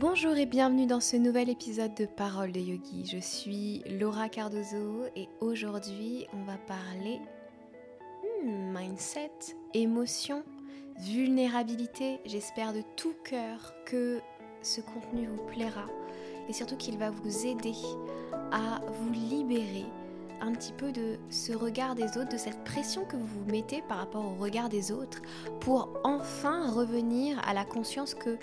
Bonjour et bienvenue dans ce nouvel épisode de Parole de Yogi. Je suis Laura Cardozo et aujourd'hui on va parler hmm, mindset, émotion, vulnérabilité. J'espère de tout cœur que ce contenu vous plaira et surtout qu'il va vous aider à vous libérer un petit peu de ce regard des autres, de cette pression que vous vous mettez par rapport au regard des autres pour enfin revenir à la conscience que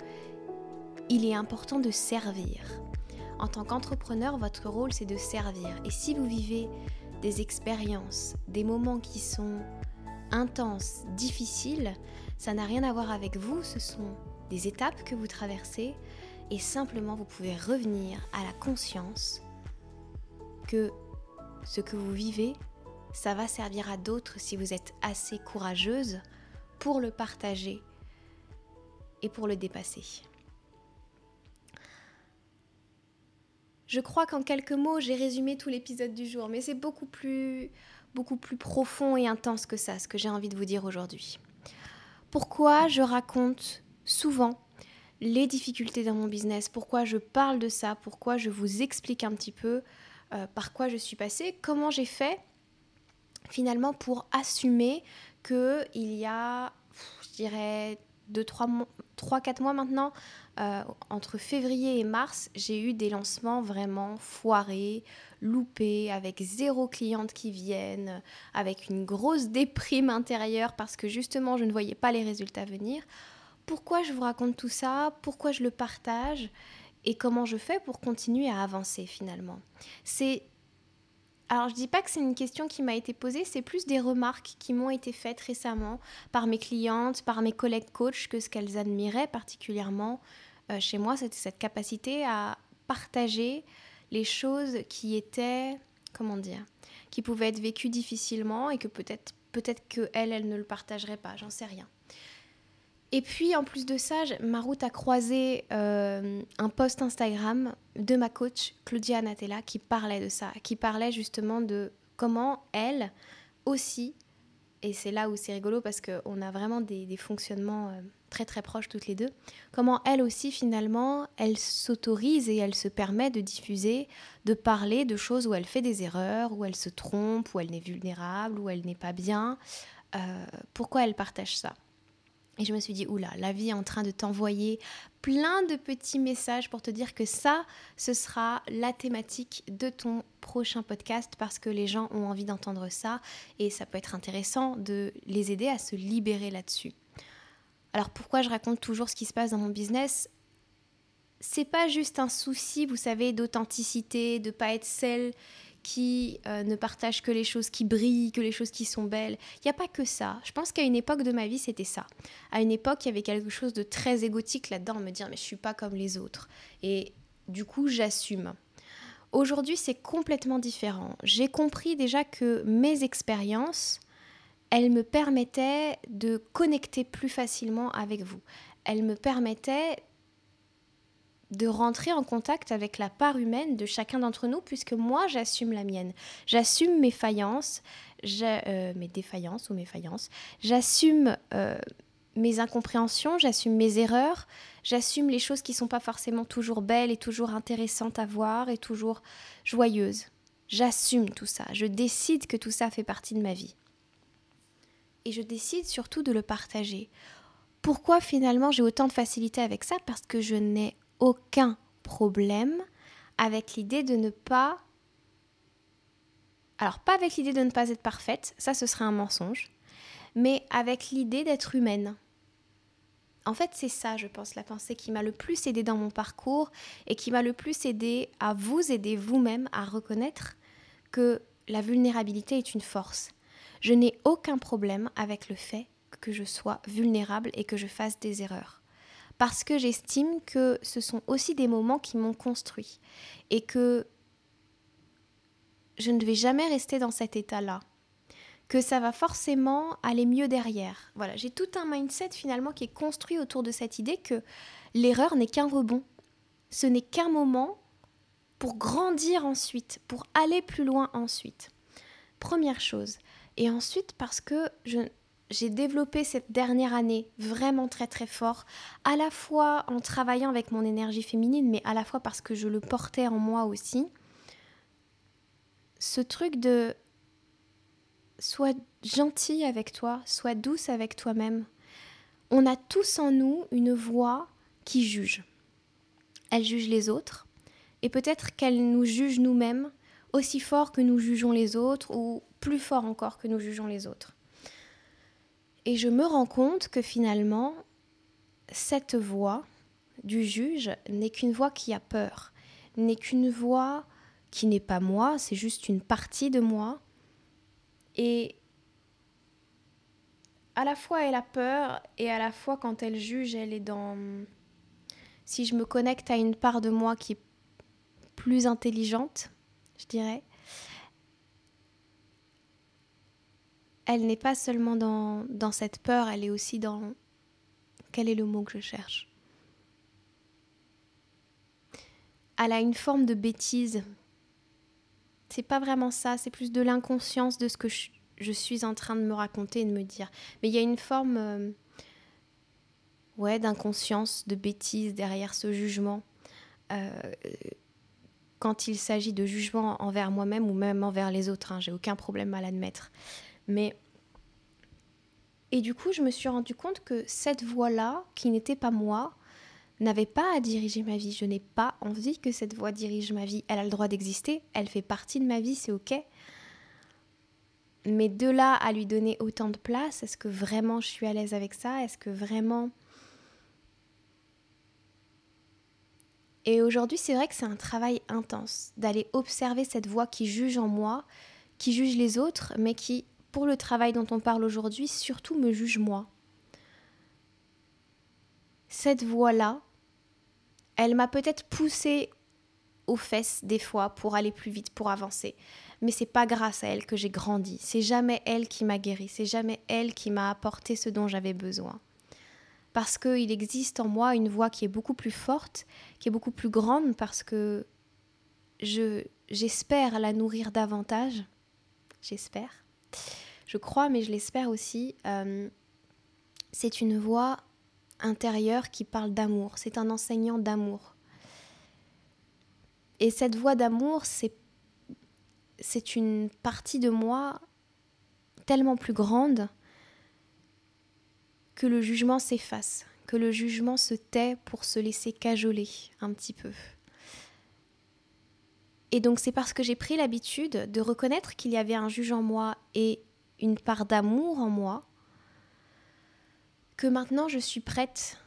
il est important de servir. En tant qu'entrepreneur, votre rôle c'est de servir. Et si vous vivez des expériences, des moments qui sont intenses, difficiles, ça n'a rien à voir avec vous, ce sont des étapes que vous traversez et simplement vous pouvez revenir à la conscience que ce que vous vivez, ça va servir à d'autres si vous êtes assez courageuse pour le partager et pour le dépasser. Je crois qu'en quelques mots, j'ai résumé tout l'épisode du jour, mais c'est beaucoup plus, beaucoup plus profond et intense que ça, ce que j'ai envie de vous dire aujourd'hui. Pourquoi je raconte souvent les difficultés dans mon business, pourquoi je parle de ça, pourquoi je vous explique un petit peu euh, par quoi je suis passée, comment j'ai fait finalement pour assumer que il y a, je dirais, 2-3-4 mois maintenant, euh, entre février et mars, j'ai eu des lancements vraiment foirés, loupés, avec zéro cliente qui viennent, avec une grosse déprime intérieure parce que justement je ne voyais pas les résultats venir. Pourquoi je vous raconte tout ça? Pourquoi je le partage? Et comment je fais pour continuer à avancer finalement? C'est alors je dis pas que c'est une question qui m'a été posée, c'est plus des remarques qui m'ont été faites récemment par mes clientes, par mes collègues coachs, que ce qu'elles admiraient particulièrement euh, chez moi, c'était cette capacité à partager les choses qui étaient, comment dire, qui pouvaient être vécues difficilement et que peut-être peut-être que elle, elle ne le partagerait pas, j'en sais rien. Et puis en plus de ça, ma route a croisé euh, un post Instagram de ma coach Claudia Natella qui parlait de ça, qui parlait justement de comment elle aussi, et c'est là où c'est rigolo parce qu'on a vraiment des, fonctionnements euh, très très proches toutes les deux, comment elle aussi finalement, elle s'autorise et elle se permet de diffuser, de parler de choses où elle fait des erreurs, où elle se trompe, où elle n'est vulnérable, où elle n'est pas bien. Euh, pourquoi elle partage ça? Et je me suis dit, oula, la vie est en train de t'envoyer plein de petits messages pour te dire que ça, ce sera la thématique de ton prochain podcast parce que les gens ont envie d'entendre ça et ça peut être intéressant de les aider à se libérer là-dessus. Alors pourquoi je raconte toujours ce qui se passe dans mon business? C'est pas juste un souci, vous savez, d'authenticité, de pas être celle qui euh, ne partage que les choses qui brillent, que les choses qui sont belles. Il n'y a pas que ça. Je pense qu'à une époque de ma vie, c'était ça. À une époque, il y avait quelque chose de très égotique là-dedans, me dire mais je suis pas comme les autres. Et du coup, j'assume. Aujourd'hui, c'est complètement différent. J'ai compris déjà que mes expériences, elles me permettaient de connecter plus facilement avec vous. Elles me permettaient de rentrer en contact avec la part humaine de chacun d'entre nous, puisque moi, j'assume la mienne. J'assume mes faillances, euh, mes défaillances ou mes faillances. J'assume euh, mes incompréhensions, j'assume mes erreurs, j'assume les choses qui ne sont pas forcément toujours belles et toujours intéressantes à voir et toujours joyeuses. J'assume tout ça. Je décide que tout ça fait partie de ma vie. Et je décide surtout de le partager. Pourquoi finalement j'ai autant de facilité avec ça? Parce que je n'ai aucun problème avec l'idée de ne pas... Alors pas avec l'idée de ne pas être parfaite, ça ce serait un mensonge, mais avec l'idée d'être humaine. En fait, c'est ça, je pense, la pensée qui m'a le plus aidé dans mon parcours et qui m'a le plus aidé à vous aider vous-même à reconnaître que la vulnérabilité est une force. Je n'ai aucun problème avec le fait que je sois vulnérable et que je fasse des erreurs parce que j'estime que ce sont aussi des moments qui m'ont construit et que je ne vais jamais rester dans cet état-là, que ça va forcément aller mieux derrière. Voilà, j'ai tout un mindset finalement qui est construit autour de cette idée que l'erreur n'est qu'un rebond. Ce n'est qu'un moment pour grandir ensuite, pour aller plus loin ensuite. Première chose. Et ensuite parce que je j'ai développé cette dernière année vraiment très très fort, à la fois en travaillant avec mon énergie féminine, mais à la fois parce que je le portais en moi aussi. Ce truc de sois gentil avec toi, sois douce avec toi-même. On a tous en nous une voix qui juge. Elle juge les autres, et peut-être qu'elle nous juge nous-mêmes aussi fort que nous jugeons les autres, ou plus fort encore que nous jugeons les autres. Et je me rends compte que finalement, cette voix du juge n'est qu'une voix qui a peur, n'est qu'une voix qui n'est pas moi, c'est juste une partie de moi. Et à la fois elle a peur et à la fois quand elle juge, elle est dans... Si je me connecte à une part de moi qui est plus intelligente, je dirais, elle n'est pas seulement dans, cette peur, elle est aussi dans quel est le mot que je cherche. Elle a une forme de bêtise. C'est pas vraiment ça, c'est plus de l'inconscience de ce que je, suis en train de me raconter et de me dire. Mais il y a une forme euh, ouais, d'inconscience, de bêtise derrière ce jugement. Euh, quand il s'agit de jugement envers moi-même ou même envers les autres, hein, j'ai aucun problème à l'admettre. Mais. Et du coup, je me suis rendu compte que cette voix-là, qui n'était pas moi, n'avait pas à diriger ma vie. Je n'ai pas envie que cette voix dirige ma vie. Elle a le droit d'exister, elle fait partie de ma vie, c'est ok. Mais de là à lui donner autant de place, est-ce que vraiment je suis à l'aise avec ça? Est-ce que vraiment... Et aujourd'hui, c'est vrai que c'est un travail intense d'aller observer cette voix qui juge en moi, qui juge les autres, mais qui pour le travail dont on parle aujourd'hui, surtout me juge moi. Cette voix-là, elle m'a peut-être poussé aux fesses des fois pour aller plus vite, pour avancer. Mais c'est pas grâce à elle que j'ai grandi. C'est jamais elle qui m'a guéri. C'est jamais elle qui m'a apporté ce dont j'avais besoin. Parce qu'il existe en moi une voix qui est beaucoup plus forte, qui est beaucoup plus grande, parce que je j'espère la nourrir davantage. J'espère je crois, mais je l'espère aussi, euh, c'est une voix intérieure qui parle d'amour. C'est un enseignant d'amour. Et cette voix d'amour, c'est, c'est une partie de moi tellement plus grande que le jugement s'efface, que le jugement se tait pour se laisser cajoler un petit peu. Et donc c'est parce que j'ai pris l'habitude de reconnaître qu'il y avait un juge en moi et une part d'amour en moi, que maintenant je suis prête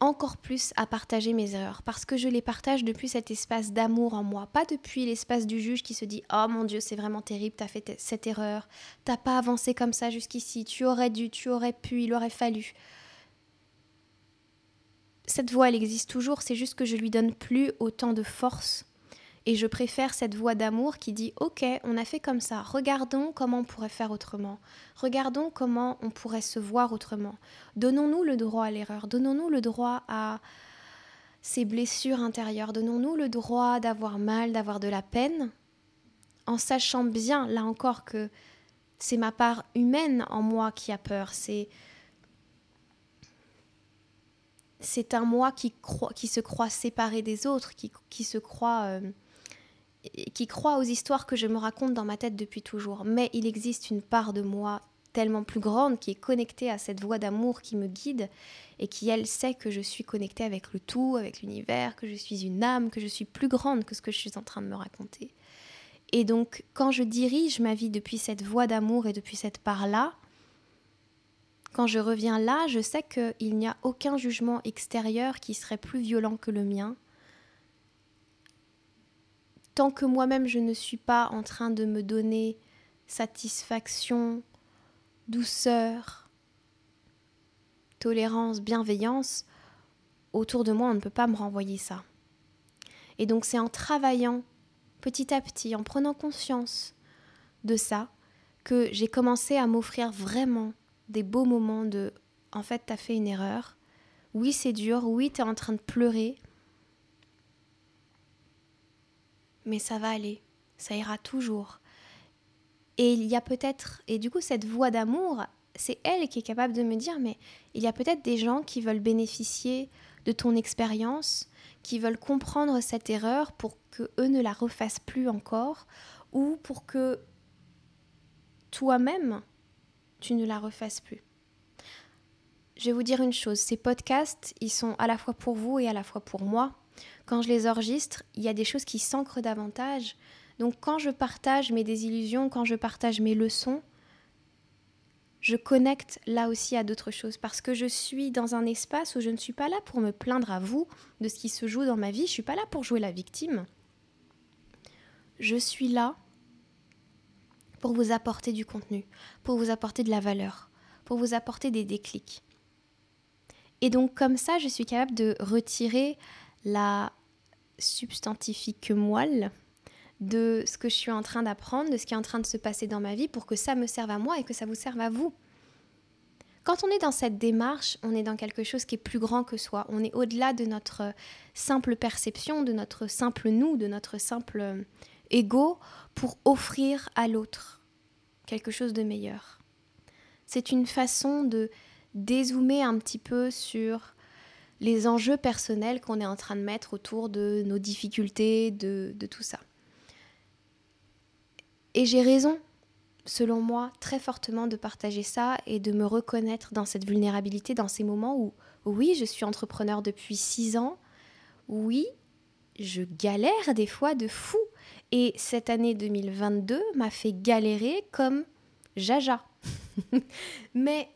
encore plus à partager mes erreurs, parce que je les partage depuis cet espace d'amour en moi, pas depuis l'espace du juge qui se dit Oh mon Dieu, c'est vraiment terrible, t'as fait cette erreur, t'as pas avancé comme ça jusqu'ici, tu aurais dû, tu aurais pu, il aurait fallu. Cette voix, elle existe toujours, c'est juste que je lui donne plus autant de force et je préfère cette voix d'amour qui dit Ok, on a fait comme ça, regardons comment on pourrait faire autrement, regardons comment on pourrait se voir autrement. Donnons-nous le droit à l'erreur, donnons-nous le droit à ces blessures intérieures, donnons-nous le droit d'avoir mal, d'avoir de la peine, en sachant bien, là encore, que c'est ma part humaine en moi qui a peur, c'est c'est un moi qui, qui se croit séparé des autres, qui, qui se croit euh, qui croit aux histoires que je me raconte dans ma tête depuis toujours. Mais il existe une part de moi tellement plus grande qui est connectée à cette voix d'amour qui me guide et qui, elle, sait que je suis connectée avec le tout, avec l'univers, que je suis une âme, que je suis plus grande que ce que je suis en train de me raconter. Et donc, quand je dirige ma vie depuis cette voix d'amour et depuis cette part-là, quand je reviens là, je sais qu'il n'y a aucun jugement extérieur qui serait plus violent que le mien, tant que moi-même je ne suis pas en train de me donner satisfaction, douceur, tolérance, bienveillance, autour de moi, on ne peut pas me renvoyer ça. Et donc c'est en travaillant petit à petit, en prenant conscience de ça, que j'ai commencé à m'offrir vraiment des beaux moments de en fait, t'as fait une erreur. Oui, c'est dur. Oui, t'es en train de pleurer. Mais ça va aller, ça ira toujours. Et il y a peut-être, et du coup cette voix d'amour, c'est elle qui est capable de me dire, mais il y a peut-être des gens qui veulent bénéficier de ton expérience, qui veulent comprendre cette erreur pour que eux ne la refassent plus encore, ou pour que toi-même, tu ne la refasses plus. Je vais vous dire une chose, ces podcasts, ils sont à la fois pour vous et à la fois pour moi. Quand je les enregistre, il y a des choses qui s'ancrent davantage. Donc quand je partage mes désillusions, quand je partage mes leçons, je connecte là aussi à d'autres choses parce que je suis dans un espace où je ne suis pas là pour me plaindre à vous de ce qui se joue dans ma vie, je suis pas là pour jouer la victime. Je suis là pour vous apporter du contenu, pour vous apporter de la valeur, pour vous apporter des déclics. Et donc comme ça, je suis capable de retirer la substantifique moelle de ce que je suis en train d'apprendre, de ce qui est en train de se passer dans ma vie pour que ça me serve à moi et que ça vous serve à vous. Quand on est dans cette démarche, on est dans quelque chose qui est plus grand que soi. On est au-delà de notre simple perception, de notre simple nous, de notre simple euh, ego pour offrir à l'autre quelque chose de meilleur. C'est une façon de dézoomer un petit peu sur les enjeux personnels qu'on est en train de mettre autour de nos difficultés, de, tout ça. Et j'ai raison, selon moi, très fortement de partager ça et de me reconnaître dans cette vulnérabilité, dans ces moments où, oui, je suis entrepreneur depuis six ans, oui, je galère des fois de fou. Et cette année 2022 m'a fait galérer comme Jaja. Mais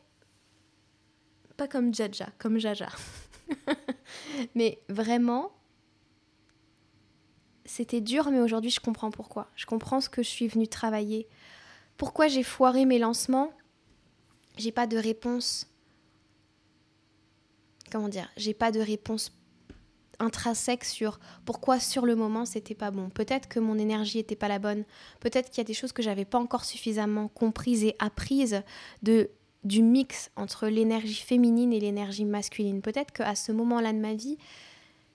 pas comme Jaja, comme Jaja. Mais vraiment, c'était dur, mais aujourd'hui je comprends pourquoi. Je comprends ce que je suis venue travailler. Pourquoi j'ai foiré mes lancements? J'ai pas de réponse. Comment dire? J'ai pas de réponse intrinsèque sur pourquoi sur le moment c'était pas bon. Peut-être que mon énergie était pas la bonne. Peut-être qu'il y a des choses que j'avais pas encore suffisamment comprises et apprises de du mix entre l'énergie féminine et l'énergie masculine. Peut-être qu'à ce moment-là de ma vie,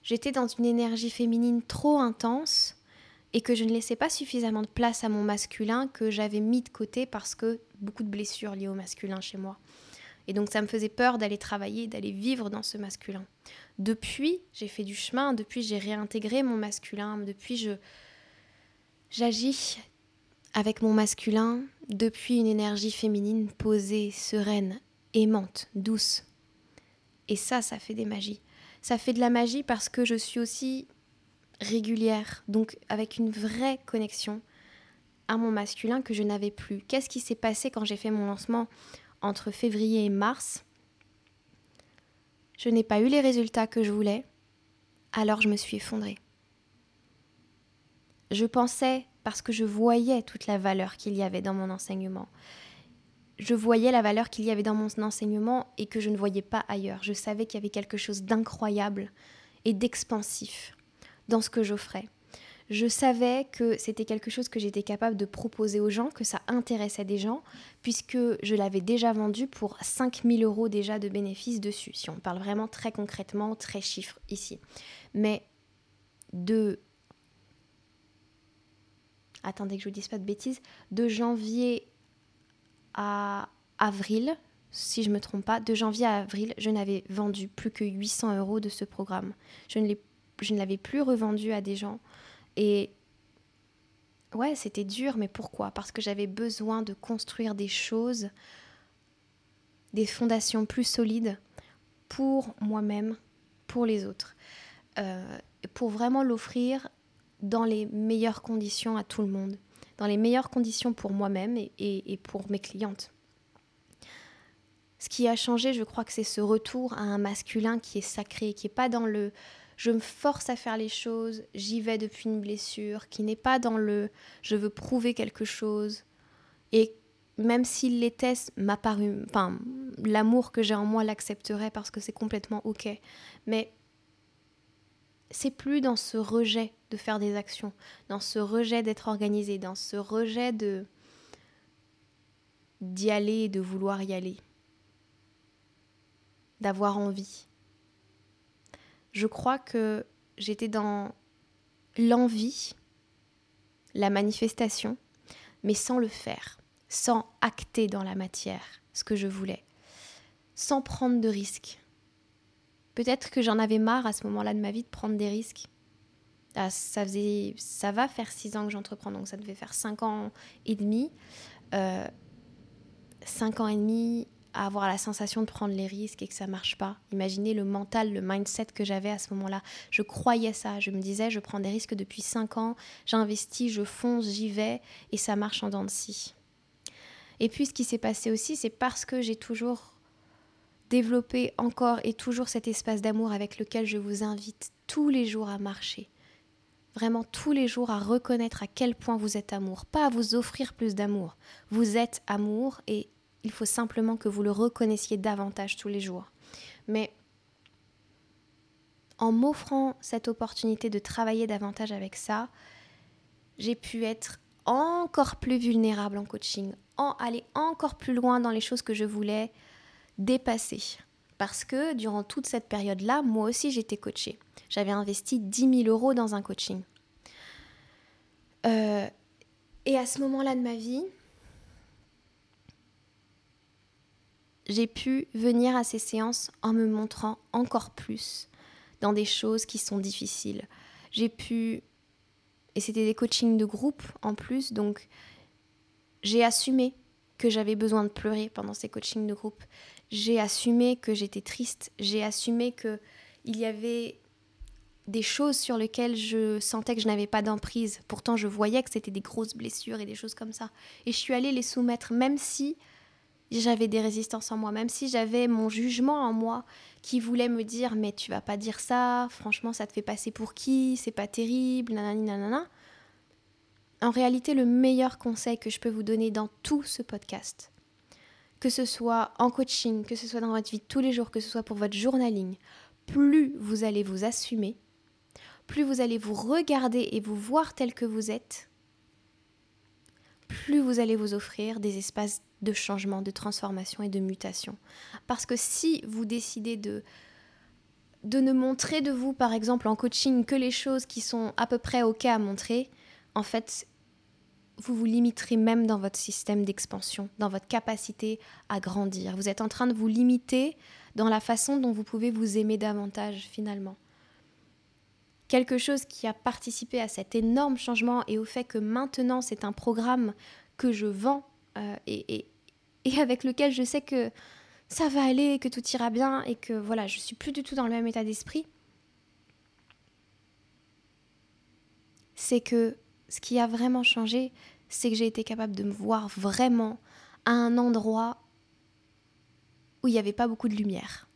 j'étais dans une énergie féminine trop intense et que je ne laissais pas suffisamment de place à mon masculin que j'avais mis de côté parce que beaucoup de blessures liées au masculin chez moi. Et donc ça me faisait peur d'aller travailler, d'aller vivre dans ce masculin. Depuis, j'ai fait du chemin, depuis j'ai réintégré mon masculin, depuis je j'agis avec mon masculin, depuis une énergie féminine posée, sereine, aimante, douce. Et ça, ça fait des magies ça fait de la magie parce que je suis aussi régulière, donc avec une vraie connexion à mon masculin que je n'avais plus. Qu'est-ce qui s'est passé quand j'ai fait mon lancement entre février et mars? Je n'ai pas eu les résultats que je voulais, alors je me suis effondrée. Je pensais, parce que je voyais toute la valeur qu'il y avait dans mon enseignement, je voyais la valeur qu'il y avait dans mon enseignement et que je ne voyais pas ailleurs. Je savais qu'il y avait quelque chose d'incroyable et d'expansif dans ce que j'offrais. Je savais que c'était quelque chose que j'étais capable de proposer aux gens, que ça intéressait des gens, puisque je l'avais déjà vendu pour 5000 euros déjà de bénéfices dessus, si on parle vraiment très concrètement, très chiffre ici. Mais de... Attendez que je vous dise pas de bêtises, de janvier à avril, si je me trompe pas, de janvier à avril, je n'avais vendu plus que 800 euros de ce programme. Je ne, je ne l'avais plus revendu à des gens. Et ouais, c'était dur, mais pourquoi? Parce que j'avais besoin de construire des choses, des fondations plus solides pour moi-même, pour les autres. Euh, pour vraiment l'offrir dans les meilleures conditions à tout le monde dans les meilleures conditions pour moi-même et, pour mes clientes. Ce qui a changé, je crois que c'est ce retour à un masculin qui est sacré, qui n'est pas dans le je me force à faire les choses, j'y vais depuis une blessure, qui n'est pas dans le je veux prouver quelque chose. Et même s'il l'était, m'a paru, enfin, l'amour que j'ai en moi l'accepterait parce que c'est complètement ok. Mais c'est plus dans ce rejet de faire des actions, dans ce rejet d'être organisé, dans ce rejet de d'y aller de vouloir y aller, d'avoir envie. Je crois que j'étais dans l'envie, la manifestation mais sans le faire, sans acter dans la matière ce que je voulais, sans prendre de risques. Peut-être que j'en avais marre à ce moment-là de ma vie de prendre des risques. Ah, ça, faisait, ça va faire six ans que j'entreprends, donc ça devait faire cinq ans et demi. Euh, cinq ans et demi à avoir la sensation de prendre les risques et que ça marche pas. Imaginez le mental, le mindset que j'avais à ce moment-là. Je croyais ça. Je me disais, je prends des risques depuis 5 ans, j'investis, je fonce, j'y vais et ça marche en dents de scie. Et puis ce qui s'est passé aussi, c'est parce que j'ai toujours développé encore et toujours cet espace d'amour avec lequel je vous invite tous les jours à marcher. Vraiment tous les jours à reconnaître à quel point vous êtes amour, pas à vous offrir plus d'amour. Vous êtes amour et il faut simplement que vous le reconnaissiez davantage tous les jours. Mais en m'offrant cette opportunité de travailler davantage avec ça, j'ai pu être encore plus vulnérable en coaching, en aller encore plus loin dans les choses que je voulais dépasser. Parce que durant toute cette période-là, moi aussi j'étais coachée. J'avais investi 10 000 euros dans un coaching. Euh, et à ce moment-là de ma vie, j'ai pu venir à ces séances en me montrant encore plus dans des choses qui sont difficiles. J'ai pu, et c'était des coachings de groupe en plus, donc j'ai assumé que j'avais besoin de pleurer pendant ces coachings de groupe. J'ai assumé que j'étais triste. J'ai assumé que il y avait des choses sur lesquelles je sentais que je n'avais pas d'emprise. Pourtant, je voyais que c'était des grosses blessures et des choses comme ça. Et je suis allée les soumettre, même si j'avais des résistances en moi, même si j'avais mon jugement en moi qui voulait me dire mais tu vas pas dire ça, franchement ça te fait passer pour qui, c'est pas terrible, nanani nanana. En réalité, le meilleur conseil que je peux vous donner dans tout ce podcast, que ce soit en coaching, que ce soit dans votre vie de tous les jours, que ce soit pour votre journaling, plus vous allez vous assumer, plus vous allez vous regarder et vous voir tel que vous êtes, plus vous allez vous offrir des espaces de changement, de transformation et de mutation. Parce que si vous décidez de, de ne montrer de vous, par exemple en coaching, que les choses qui sont à peu près OK à montrer, en fait, vous vous limiterez même dans votre système d'expansion, dans votre capacité à grandir. Vous êtes en train de vous limiter dans la façon dont vous pouvez vous aimer davantage finalement. Quelque chose qui a participé à cet énorme changement et au fait que maintenant c'est un programme que je vends euh, et, et avec lequel je sais que ça va aller, que tout ira bien et que voilà, je suis plus du tout dans le même état d'esprit, c'est que ce qui a vraiment changé, c'est que j'ai été capable de me voir vraiment à un endroit où il n'y avait pas beaucoup de lumière.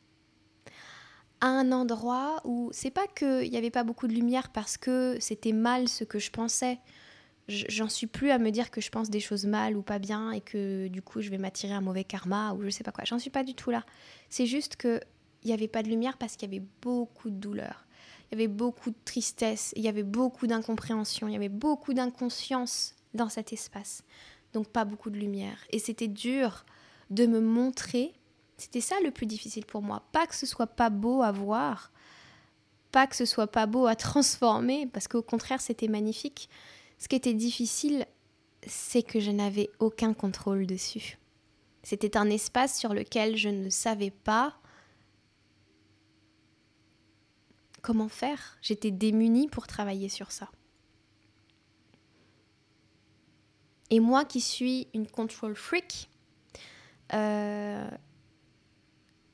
À un endroit où c'est pas qu'il n'y avait pas beaucoup de lumière parce que c'était mal ce que je pensais, j'en suis plus à me dire que je pense des choses mal ou pas bien et que du coup je vais m'attirer un mauvais karma ou je sais pas quoi. J'en suis pas du tout là. C'est juste que il n'y avait pas de lumière parce qu'il y avait beaucoup de douleur. Il y avait beaucoup de tristesse, il y avait beaucoup d'incompréhension, il y avait beaucoup d'inconscience dans cet espace. Donc pas beaucoup de lumière. Et c'était dur de me montrer. C'était ça le plus difficile pour moi. Pas que ce soit pas beau à voir, pas que ce soit pas beau à transformer, parce qu'au contraire c'était magnifique ce qui était difficile, c'est que je n'avais aucun contrôle dessus. C'était un espace sur lequel je ne savais pas comment faire. J'étais démunie pour travailler sur ça. Et moi qui suis une control freak, euh,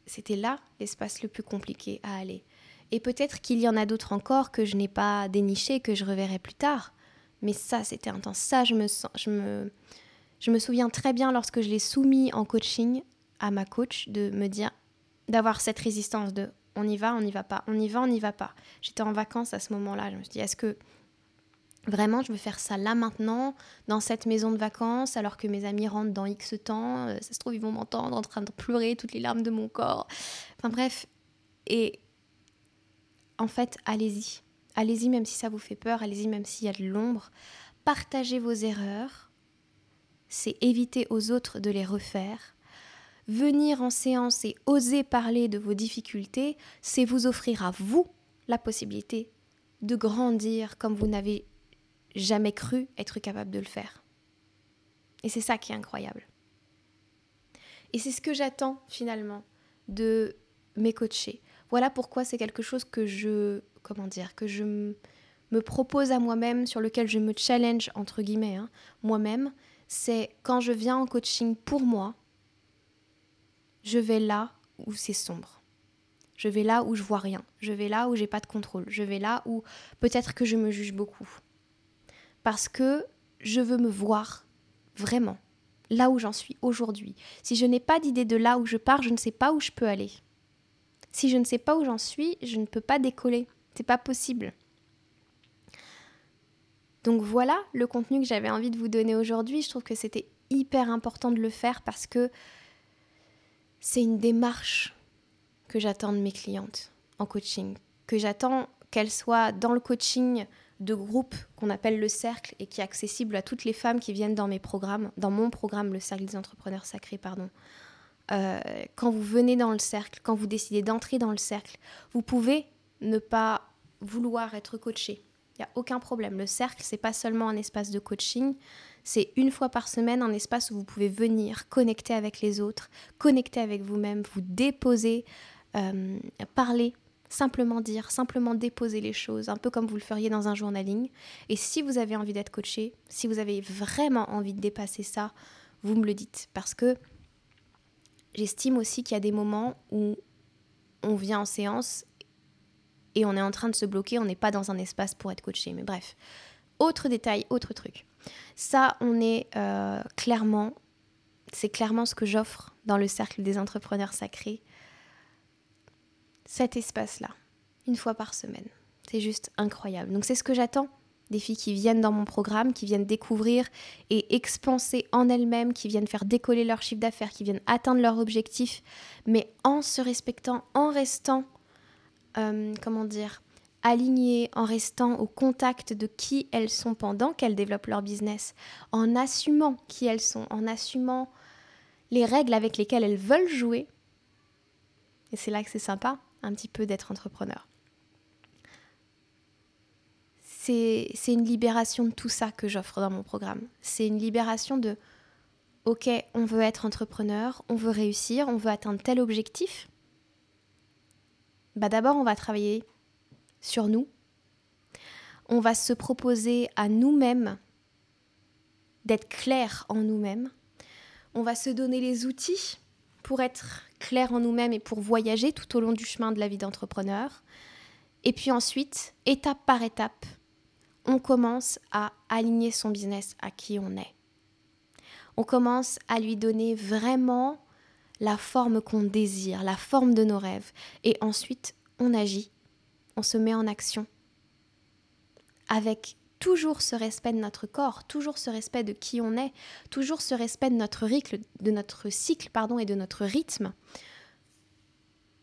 c'était là l'espace le plus compliqué à aller. Et peut-être qu'il y en a d'autres encore que je n'ai pas déniché, que je reverrai plus tard. Mais ça, c'était intense. Ça, je me, sens, je, me, je me souviens très bien lorsque je l'ai soumis en coaching à ma coach de me dire, d'avoir cette résistance de on y va, on n'y va pas, on y va, on n'y va pas. J'étais en vacances à ce moment-là. Je me suis dit, est-ce que vraiment je veux faire ça là maintenant, dans cette maison de vacances, alors que mes amis rentrent dans X temps euh, Ça se trouve, ils vont m'entendre en train de pleurer toutes les larmes de mon corps. Enfin bref. Et en fait, allez-y. Allez-y même si ça vous fait peur, allez-y même s'il y a de l'ombre. Partagez vos erreurs. C'est éviter aux autres de les refaire. Venir en séance et oser parler de vos difficultés, c'est vous offrir à vous la possibilité de grandir comme vous n'avez jamais cru être capable de le faire. Et c'est ça qui est incroyable. Et c'est ce que j'attends finalement de mes coachés. Voilà pourquoi c'est quelque chose que je, comment dire, que je me propose à moi-même, sur lequel je me challenge, entre guillemets, hein, moi-même. C'est quand je viens en coaching pour moi, je vais là où c'est sombre. Je vais là où je vois rien. Je vais là où j'ai pas de contrôle. Je vais là où peut-être que je me juge beaucoup. Parce que je veux me voir vraiment là où j'en suis aujourd'hui. Si je n'ai pas d'idée de là où je pars, je ne sais pas où je peux aller. Si je ne sais pas où j'en suis, je ne peux pas décoller. C'est pas possible. Donc voilà le contenu que j'avais envie de vous donner aujourd'hui. Je trouve que c'était hyper important de le faire parce que c'est une démarche que j'attends de mes clientes en coaching, que j'attends qu'elles soient dans le coaching de groupe qu'on appelle le cercle et qui est accessible à toutes les femmes qui viennent dans mes programmes, dans mon programme, le cercle des entrepreneurs sacrés, pardon. Euh, quand vous venez dans le cercle, quand vous décidez d'entrer dans le cercle, vous pouvez ne pas vouloir être coaché. Il n'y a aucun problème. Le cercle, c'est pas seulement un espace de coaching, c'est une fois par semaine un espace où vous pouvez venir connecter avec les autres, connecter avec vous-même, vous déposer, euh, parler simplement dire, simplement déposer les choses, un peu comme vous le feriez dans un journaling. Et si vous avez envie d'être coaché, si vous avez vraiment envie de dépasser ça, vous me le dites. Parce que j'estime aussi qu'il y a des moments où on vient en séance et on est en train de se bloquer, on n'est pas dans un espace pour être coaché. Mais bref, autre détail, autre truc. Ça, on est euh, clairement, c'est clairement ce que j'offre dans le cercle des entrepreneurs sacrés cet espace-là, une fois par semaine. C'est juste incroyable. Donc c'est ce que j'attends des filles qui viennent dans mon programme, qui viennent découvrir et expanser en elles-mêmes, qui viennent faire décoller leur chiffre d'affaires, qui viennent atteindre leur objectif, mais en se respectant, en restant, euh, comment dire, alignées, en restant au contact de qui elles sont pendant qu'elles développent leur business, en assumant qui elles sont, en assumant les règles avec lesquelles elles veulent jouer. Et c'est là que c'est sympa, un petit peu d'être entrepreneur. C'est une libération de tout ça que j'offre dans mon programme. C'est une libération de, ok, on veut être entrepreneur, on veut réussir, on veut atteindre tel objectif. Bah d'abord, on va travailler sur nous. On va se proposer à nous-mêmes d'être clair en nous-mêmes. On va se donner les outils pour être clair en nous-mêmes et pour voyager tout au long du chemin de la vie d'entrepreneur. Et puis ensuite, étape par étape, on commence à aligner son business à qui on est. On commence à lui donner vraiment la forme qu'on désire, la forme de nos rêves. Et ensuite, on agit, on se met en action avec toujours ce respect de notre corps, toujours ce respect de qui on est, toujours ce respect de notre cycle pardon, et de notre rythme.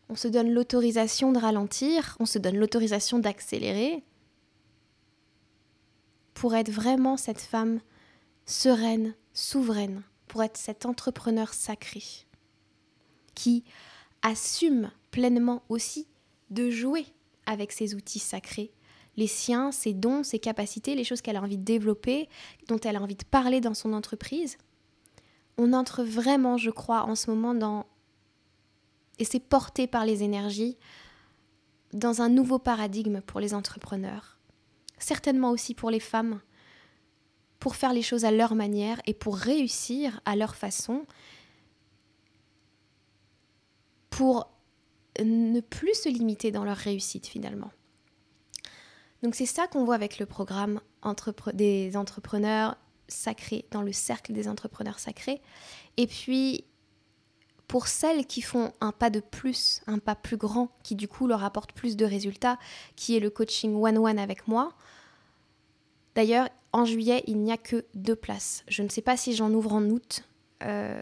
On se donne l'autorisation de ralentir, on se donne l'autorisation d'accélérer pour être vraiment cette femme sereine, souveraine, pour être cet entrepreneur sacré qui assume pleinement aussi de jouer avec ses outils sacrés les siens, ses dons, ses capacités, les choses qu'elle a envie de développer, dont elle a envie de parler dans son entreprise. On entre vraiment, je crois, en ce moment dans... Et c'est porté par les énergies dans un nouveau paradigme pour les entrepreneurs. Certainement aussi pour les femmes, pour faire les choses à leur manière et pour réussir à leur façon, pour ne plus se limiter dans leur réussite finalement. Donc c'est ça qu'on voit avec le programme des entrepreneurs sacrés, dans le cercle des entrepreneurs sacrés. Et puis, pour celles qui font un pas de plus, un pas plus grand, qui du coup leur apporte plus de résultats, qui est le coaching one-one avec moi. D'ailleurs, en juillet, il n'y a que deux places. Je ne sais pas si j'en ouvre en août. Euh,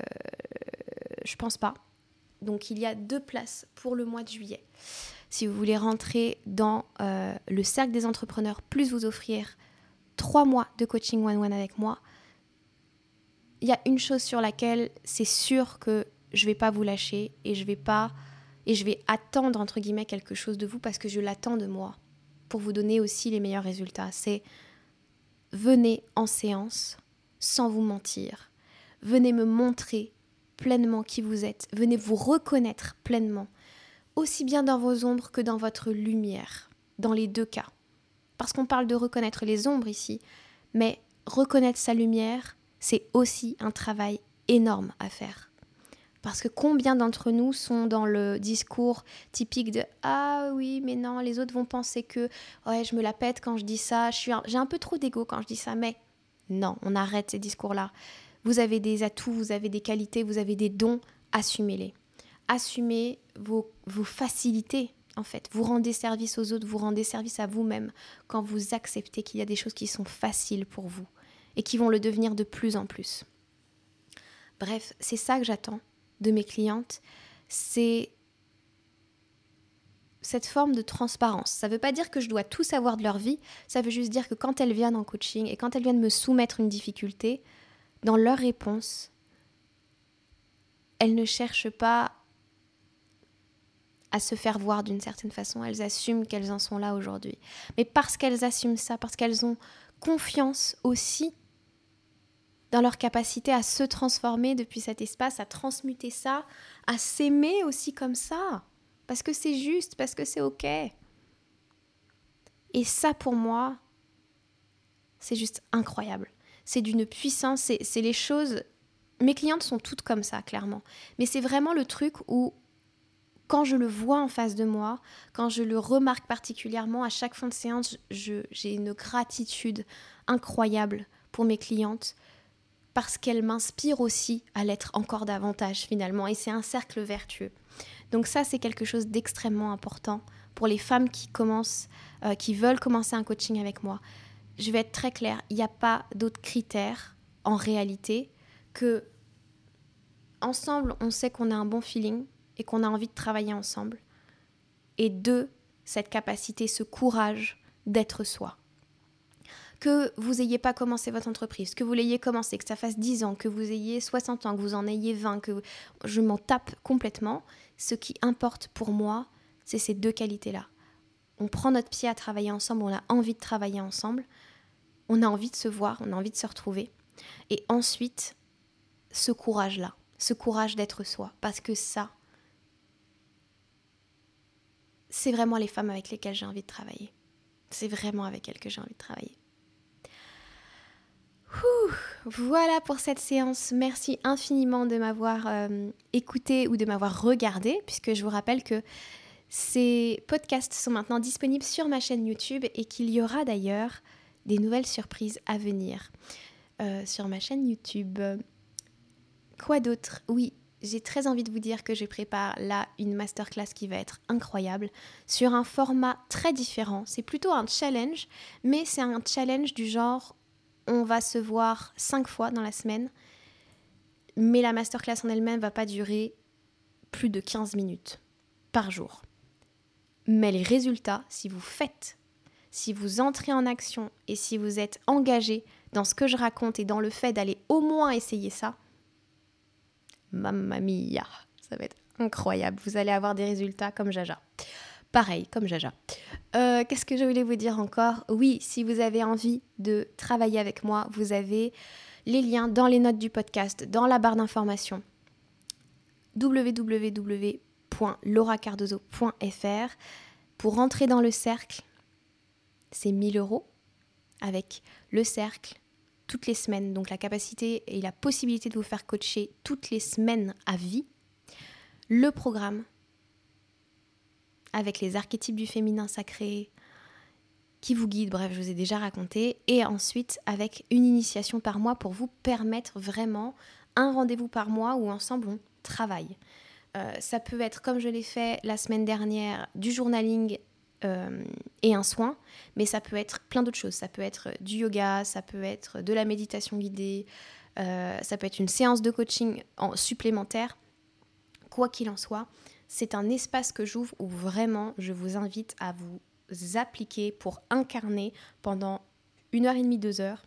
je pense pas. Donc il y a deux places pour le mois de juillet si vous voulez rentrer dans euh, le cercle des entrepreneurs, plus vous offrir trois mois de coaching one-one avec moi, il y a une chose sur laquelle c'est sûr que je vais pas vous lâcher et je vais pas et je vais attendre entre guillemets quelque chose de vous parce que je l'attends de moi pour vous donner aussi les meilleurs résultats. C'est venez en séance sans vous mentir. venez me montrer pleinement qui vous êtes, venez vous reconnaître pleinement, aussi bien dans vos ombres que dans votre lumière, dans les deux cas. Parce qu'on parle de reconnaître les ombres ici, mais reconnaître sa lumière, c'est aussi un travail énorme à faire. Parce que combien d'entre nous sont dans le discours typique de Ah oui, mais non, les autres vont penser que ouais, je me la pète quand je dis ça, j'ai un, peu trop d'ego quand je dis ça, mais non, on arrête ces discours-là. Vous avez des atouts, vous avez des qualités, vous avez des dons, assumez-les. Assumez vos, vos facilités, en fait. Vous rendez service aux autres, vous rendez service à vous-même quand vous acceptez qu'il y a des choses qui sont faciles pour vous et qui vont le devenir de plus en plus. Bref, c'est ça que j'attends de mes clientes, c'est cette forme de transparence. Ça ne veut pas dire que je dois tout savoir de leur vie, ça veut juste dire que quand elles viennent en coaching et quand elles viennent me soumettre une difficulté, dans leur réponse, elles ne cherchent pas à se faire voir d'une certaine façon, elles assument qu'elles en sont là aujourd'hui. Mais parce qu'elles assument ça, parce qu'elles ont confiance aussi dans leur capacité à se transformer depuis cet espace, à transmuter ça, à s'aimer aussi comme ça, parce que c'est juste, parce que c'est OK. Et ça, pour moi, c'est juste incroyable. C'est d'une puissance, c'est les choses... Mes clientes sont toutes comme ça, clairement. Mais c'est vraiment le truc où, quand je le vois en face de moi, quand je le remarque particulièrement, à chaque fin de séance, j'ai une gratitude incroyable pour mes clientes parce qu'elle m'inspire aussi à l'être encore davantage finalement. Et c'est un cercle vertueux. Donc ça, c'est quelque chose d'extrêmement important pour les femmes qui commencent, euh, qui veulent commencer un coaching avec moi. Je vais être très claire, il n'y a pas d'autres critères en réalité que ensemble, on sait qu'on a un bon feeling et qu'on a envie de travailler ensemble. Et deux, cette capacité, ce courage d'être soi que vous n'ayez pas commencé votre entreprise, que vous l'ayez commencé, que ça fasse 10 ans, que vous ayez 60 ans, que vous en ayez 20, que je m'en tape complètement. Ce qui importe pour moi, c'est ces deux qualités-là. On prend notre pied à travailler ensemble, on a envie de travailler ensemble, on a envie de se voir, on a envie de se retrouver. Et ensuite, ce courage-là, ce courage d'être soi, parce que ça, c'est vraiment les femmes avec lesquelles j'ai envie de travailler. C'est vraiment avec elles que j'ai envie de travailler voilà pour cette séance. Merci infiniment de m'avoir euh, écouté ou de m'avoir regardé, puisque je vous rappelle que ces podcasts sont maintenant disponibles sur ma chaîne YouTube et qu'il y aura d'ailleurs des nouvelles surprises à venir euh, sur ma chaîne YouTube. Quoi d'autre? Oui, j'ai très envie de vous dire que je prépare là une masterclass qui va être incroyable sur un format très différent. C'est plutôt un challenge, mais c'est un challenge du genre on va se voir cinq fois dans la semaine, mais la masterclass en elle-même va pas durer plus de 15 minutes par jour. Mais les résultats, si vous faites, si vous entrez en action et si vous êtes engagé dans ce que je raconte et dans le fait d'aller au moins essayer ça, mamma mia, ça va être incroyable. Vous allez avoir des résultats comme Jaja. Pareil, comme Jaja. Euh, qu'est-ce que je voulais vous dire encore? Oui, si vous avez envie de travailler avec moi, vous avez les liens dans les notes du podcast, dans la barre d'information www.lauracardozo.fr pour rentrer dans le cercle. C'est 1000 euros avec le cercle toutes les semaines. Donc la capacité et la possibilité de vous faire coacher toutes les semaines à vie. Le programme avec les archétypes du féminin sacré qui vous guident, bref, je vous ai déjà raconté, et ensuite avec une initiation par mois pour vous permettre vraiment un rendez-vous par mois où ensemble on travaille. Euh, ça peut être, comme je l'ai fait la semaine dernière, du journaling euh, et un soin, mais ça peut être plein d'autres choses. Ça peut être du yoga, ça peut être de la méditation guidée, euh, ça peut être une séance de coaching en supplémentaire. Quoi qu'il en soit, c'est un espace que j'ouvre où vraiment je vous invite à vous appliquer pour incarner pendant une heure et demie, deux heures,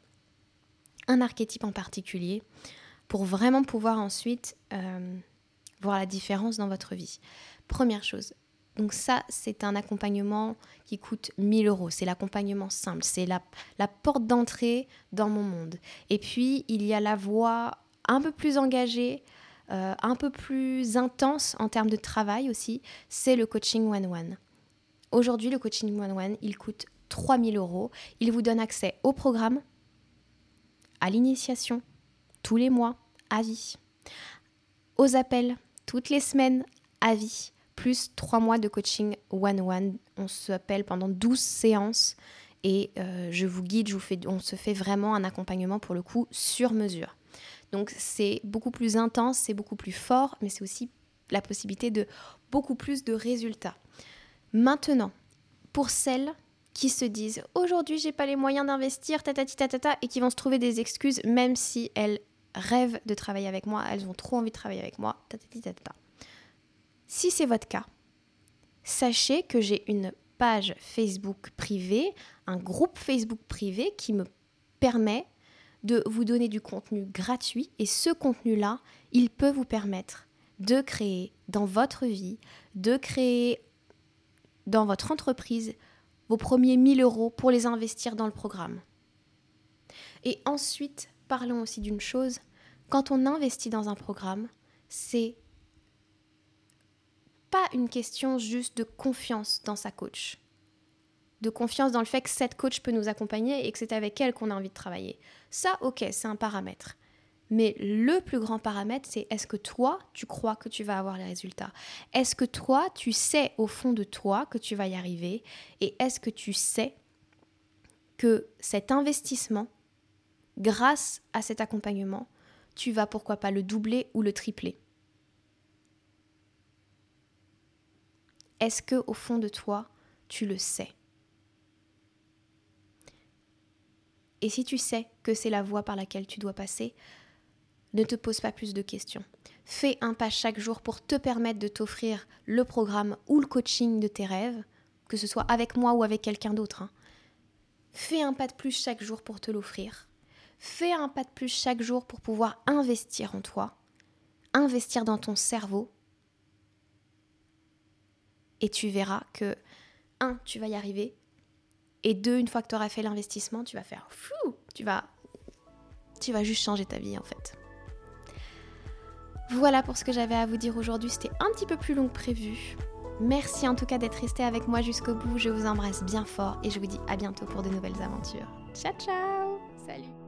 un archétype en particulier, pour vraiment pouvoir ensuite euh, voir la différence dans votre vie. Première chose, donc ça, c'est un accompagnement qui coûte 1000 euros. C'est l'accompagnement simple, c'est la, porte d'entrée dans mon monde. Et puis, il y a la voie un peu plus engagé, euh, un peu plus intense en termes de travail aussi, c'est le coaching one-one. Aujourd'hui, le coaching one-one, il coûte 3000 euros. Il vous donne accès au programme, à l'initiation, tous les mois, à vie, aux appels, toutes les semaines, à vie, plus 3 mois de coaching one-one. On s'appelle pendant 12 séances et euh, je vous guide, je vous fais, on se fait vraiment un accompagnement pour le coup sur mesure. Donc c'est beaucoup plus intense, c'est beaucoup plus fort, mais c'est aussi la possibilité de beaucoup plus de résultats. Maintenant, pour celles qui se disent aujourd'hui j'ai pas les moyens d'investir, et qui vont se trouver des excuses même si elles rêvent de travailler avec moi, elles ont trop envie de travailler avec moi, tatati tatata. Si c'est votre cas, sachez que j'ai une page Facebook privée, un groupe Facebook privé qui me permet de vous donner du contenu gratuit et ce contenu-là, il peut vous permettre de créer dans votre vie, de créer dans votre entreprise vos premiers 1000 euros pour les investir dans le programme. Et ensuite, parlons aussi d'une chose, quand on investit dans un programme, c'est pas une question juste de confiance dans sa coach de confiance dans le fait que cette coach peut nous accompagner et que c'est avec elle qu'on a envie de travailler. Ça, ok, c'est un paramètre. Mais le plus grand paramètre, c'est est-ce que toi, tu crois que tu vas avoir les résultats? Est-ce que toi, tu sais au fond de toi que tu vas y arriver? Et est-ce que tu sais que cet investissement, grâce à cet accompagnement, tu vas pourquoi pas le doubler ou le tripler? Est-ce que au fond de toi, tu le sais? Et si tu sais que c'est la voie par laquelle tu dois passer, ne te pose pas plus de questions. Fais un pas chaque jour pour te permettre de t'offrir le programme ou le coaching de tes rêves, que ce soit avec moi ou avec quelqu'un d'autre. Hein. Fais un pas de plus chaque jour pour te l'offrir. Fais un pas de plus chaque jour pour pouvoir investir en toi, investir dans ton cerveau. Et tu verras que, un, tu vas y arriver, et deux, une fois que tu auras fait l'investissement, tu vas faire fou, tu vas, tu vas juste changer ta vie en fait. Voilà pour ce que j'avais à vous dire aujourd'hui. C'était un petit peu plus long que prévu. Merci en tout cas d'être resté avec moi jusqu'au bout. Je vous embrasse bien fort et je vous dis à bientôt pour de nouvelles aventures. Ciao ciao Salut